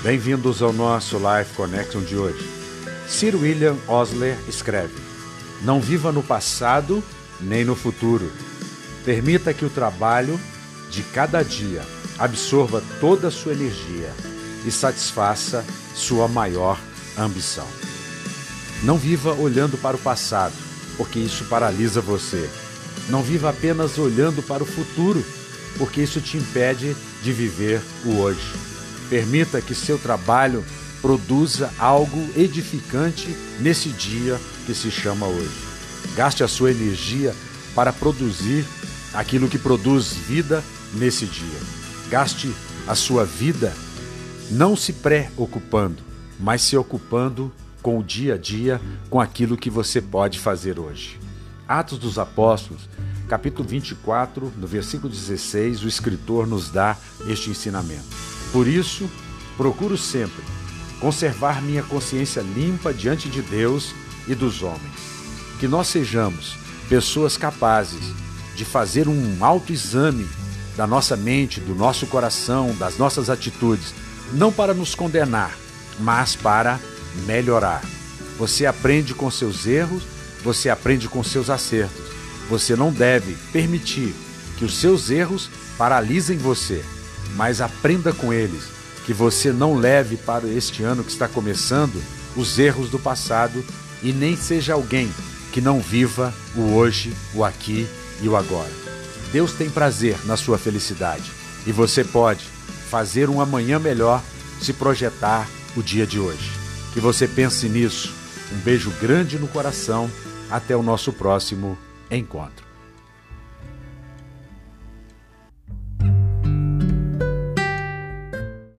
Bem-vindos ao nosso Life Connection de hoje. Sir William Osler escreve: Não viva no passado nem no futuro. Permita que o trabalho de cada dia absorva toda a sua energia e satisfaça sua maior ambição. Não viva olhando para o passado, porque isso paralisa você. Não viva apenas olhando para o futuro, porque isso te impede de viver o hoje. Permita que seu trabalho produza algo edificante nesse dia que se chama hoje. Gaste a sua energia para produzir aquilo que produz vida nesse dia. Gaste a sua vida não se preocupando, mas se ocupando com o dia a dia, com aquilo que você pode fazer hoje. Atos dos Apóstolos, capítulo 24, no versículo 16, o escritor nos dá este ensinamento. Por isso, procuro sempre conservar minha consciência limpa diante de Deus e dos homens. Que nós sejamos pessoas capazes de fazer um autoexame da nossa mente, do nosso coração, das nossas atitudes, não para nos condenar, mas para melhorar. Você aprende com seus erros, você aprende com seus acertos. Você não deve permitir que os seus erros paralisem você, mas aprenda com eles, que você não leve para este ano que está começando os erros do passado e nem seja alguém que não viva o hoje, o aqui e o agora. Deus tem prazer na sua felicidade e você pode fazer um amanhã melhor se projetar o dia de hoje. Que você pense nisso. Um beijo grande no coração. Até o nosso próximo encontro.